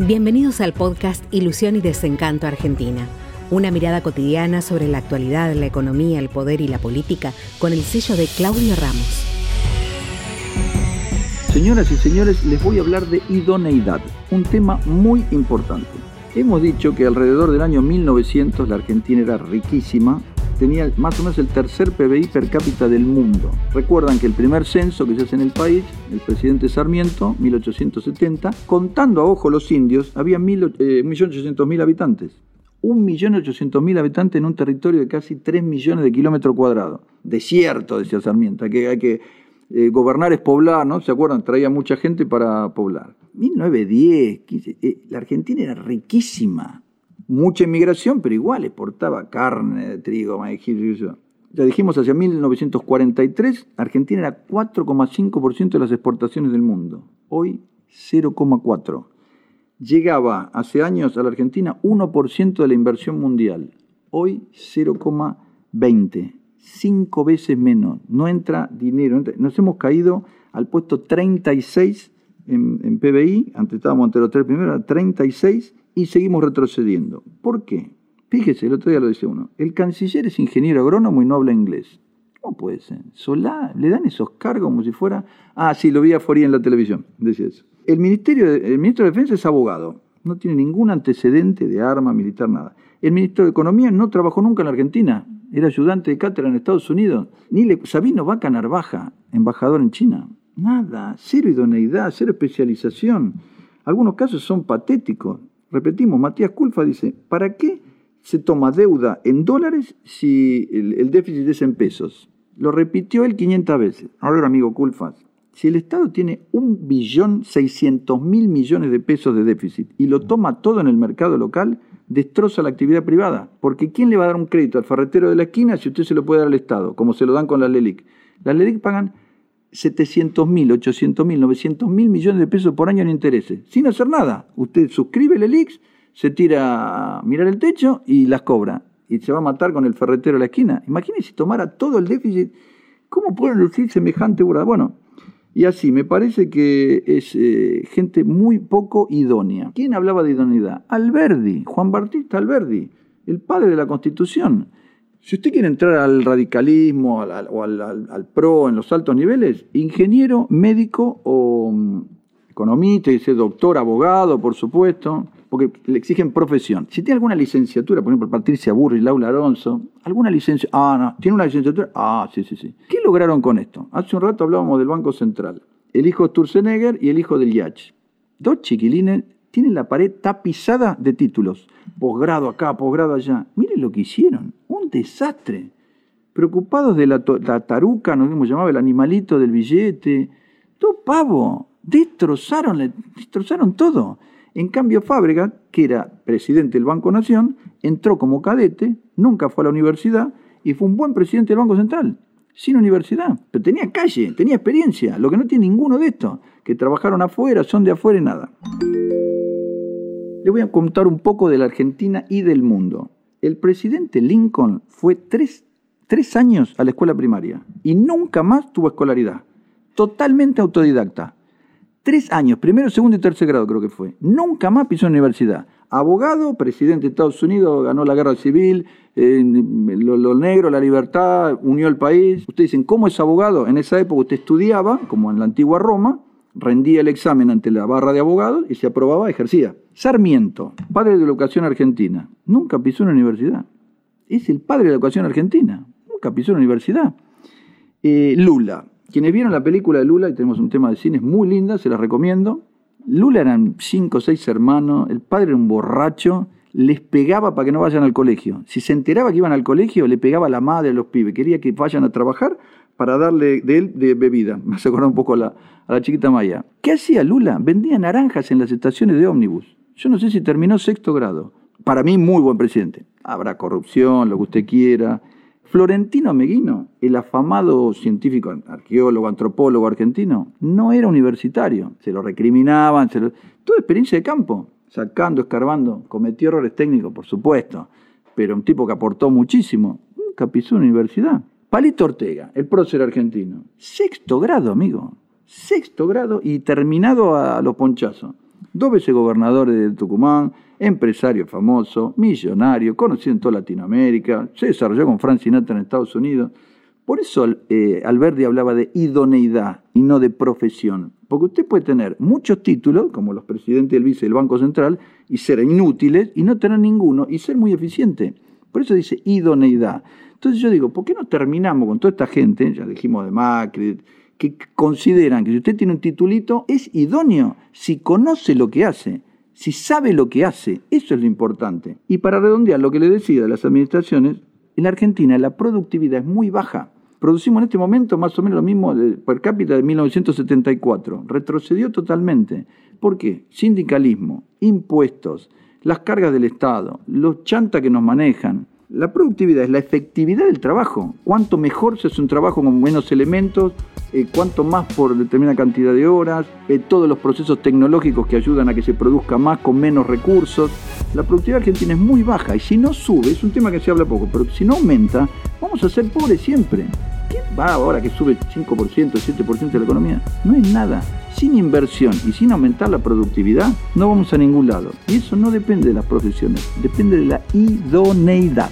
Bienvenidos al podcast Ilusión y Desencanto Argentina. Una mirada cotidiana sobre la actualidad, la economía, el poder y la política con el sello de Claudio Ramos. Señoras y señores, les voy a hablar de idoneidad, un tema muy importante. Hemos dicho que alrededor del año 1900 la Argentina era riquísima, tenía más o menos el tercer PBI per cápita del mundo. Recuerdan que el primer censo que se hace en el país, el presidente Sarmiento, 1870, contando a ojo los indios, había 1.800.000 eh, habitantes. 1.800.000 habitantes en un territorio de casi 3 millones de kilómetros cuadrados. Desierto, decía Sarmiento, que, hay que eh, gobernar es poblar, ¿no? ¿Se acuerdan? Traía mucha gente para poblar. 1910, eh, la Argentina era riquísima, mucha inmigración, pero igual exportaba carne, trigo, maíz, ya dijimos, hacia 1943 Argentina era 4,5% de las exportaciones del mundo. Hoy 0,4%. Llegaba hace años a la Argentina 1% de la inversión mundial. Hoy 0,20%. Cinco veces menos. No entra dinero. Nos hemos caído al puesto 36 en, en PBI. Antes estábamos entre los tres primeros, 36 y seguimos retrocediendo. ¿Por qué? Fíjese, el otro día lo dice uno, el canciller es ingeniero agrónomo y no habla inglés. ¿Cómo puede ser? Solá, le dan esos cargos como si fuera... Ah, sí, lo vi a Foría en la televisión, decía eso. El, ministerio el ministro de Defensa es abogado, no tiene ningún antecedente de arma militar, nada. El ministro de Economía no trabajó nunca en la Argentina, era ayudante de cátedra en Estados Unidos. Ni Sabino Vaca Narvaja, embajador en China. Nada, cero idoneidad, cero especialización. Algunos casos son patéticos. Repetimos, Matías Culfa dice, ¿para qué se toma deuda en dólares si el, déficit es en pesos? Lo repitió él 500 veces. Ahora, amigo Culfa, si el Estado tiene un billón seiscientos mil millones de pesos de déficit y lo toma todo en el mercado local, destroza la actividad privada. Porque ¿quién le va a dar un crédito al ferretero de la esquina si usted se lo puede dar al Estado, como se lo dan con la LELIC? Las LELIC pagan 700 mil, 800 mil, 900 mil millones de pesos por año en intereses, sin hacer nada. Usted suscribe el ELIX, se tira a mirar el techo y las cobra. Y se va a matar con el ferretero de la esquina. Imagínese si tomara todo el déficit. ¿Cómo pueden lucir semejante burda? Bueno, y así, me parece que es eh, gente muy poco idónea. ¿Quién hablaba de idoneidad? Alberdi, Juan Bautista Alberdi, el padre de la Constitución. Si usted quiere entrar al radicalismo o al, PRO en los altos niveles, ingeniero, médico o mm, economista, dice doctor, abogado, por supuesto, porque le exigen profesión. Si tiene alguna licenciatura, por ejemplo, Patricia Burri, Laura Alonso, alguna licencia, ah, no, tiene una licenciatura, ah, sí, sí, sí. ¿Qué lograron con esto? Hace un rato hablábamos del Banco Central. El hijo de Sturzenegger y el hijo del Yach. Dos chiquilines tienen la pared tapizada de títulos. Posgrado acá, posgrado allá. Miren lo que hicieron desastre. Preocupados de la, taruca, no sé llamaba, el animalito del billete. Todo pavo. Destrozaron, destrozaron todo. En cambio, Fábrega, que era presidente del Banco Nación, entró como cadete, nunca fue a la universidad y fue un buen presidente del Banco Central, sin universidad. Pero tenía calle, tenía experiencia, lo que no tiene ninguno de estos, que trabajaron afuera, son de afuera y nada. Le voy a contar un poco de la Argentina y del mundo. El presidente Lincoln fue tres, años a la escuela primaria y nunca más tuvo escolaridad. Totalmente autodidacta. Tres años, primero, segundo y tercer grado creo que fue. Nunca más pisó en universidad. Abogado, presidente de Estados Unidos, ganó la guerra civil, lo, lo, negro, la libertad, unió el país. Ustedes dicen, ¿cómo es abogado? En esa época usted estudiaba, como en la antigua Roma, rendía el examen ante la barra de abogados y se aprobaba, ejercía. Sarmiento, padre de la educación argentina, nunca pisó una universidad. Es el padre de la educación argentina, nunca pisó una universidad. Eh, Lula, quienes vieron la película de Lula, y tenemos un tema de cine muy linda, se la recomiendo. Lula eran cinco o seis hermanos, el padre era un borracho, les pegaba para que no vayan al colegio. Si se enteraba que iban al colegio, le pegaba a la madre a los pibes, quería que vayan a trabajar para darle de él bebida. Me hace un poco a la, chiquita Maya. ¿Qué hacía Lula? Vendía naranjas en las estaciones de ómnibus. Yo no sé si terminó sexto grado. Para mí, muy buen presidente. Habrá corrupción, lo que usted quiera. Florentino Meguino, el afamado científico, arqueólogo, antropólogo argentino, no era universitario. Se lo recriminaban, se toda experiencia de campo, sacando, escarbando. Cometió errores técnicos, por supuesto, pero un tipo que aportó muchísimo. Nunca pisó universidad. Palito Ortega, el prócer argentino. Sexto grado, amigo. Sexto grado y terminado a los ponchazos. Dos veces gobernadores de Tucumán, empresario famoso, millonario, conocido en toda Latinoamérica, se desarrolló con Frank Sinatra en Estados Unidos. Por eso eh, Alberti hablaba de idoneidad y no de profesión. Porque usted puede tener muchos títulos, como los presidentes y el vice del Banco Central, y ser inútiles y no tener ninguno y ser muy eficiente. Por eso dice idoneidad. Entonces yo digo, ¿por qué no terminamos con toda esta gente, ya dijimos de Macri, que consideran que si usted tiene un titulito, es idóneo si conoce lo que hace, si sabe lo que hace. Eso es lo importante. Y para redondear lo que le decía de las administraciones, en la Argentina la productividad es muy baja. Producimos en este momento más o menos lo mismo per cápita de 1974. Retrocedió totalmente. ¿Por qué? Sindicalismo, impuestos, las cargas del Estado, los chantas que nos manejan, la productividad es la efectividad del trabajo. Cuanto mejor se hace un trabajo con menos elementos, eh, cuanto más por determinada cantidad de horas, eh, todos los procesos tecnológicos que ayudan a que se produzca más con menos recursos. La productividad argentina es muy baja y si no sube, es un tema que se habla poco, pero si no aumenta, vamos a ser pobres siempre. ¿Qué va ahora que sube 5%, 7% de la economía? No es nada. Sin inversión y sin aumentar la productividad, no vamos a ningún lado. Y eso no depende de las profesiones, depende de la idoneidad.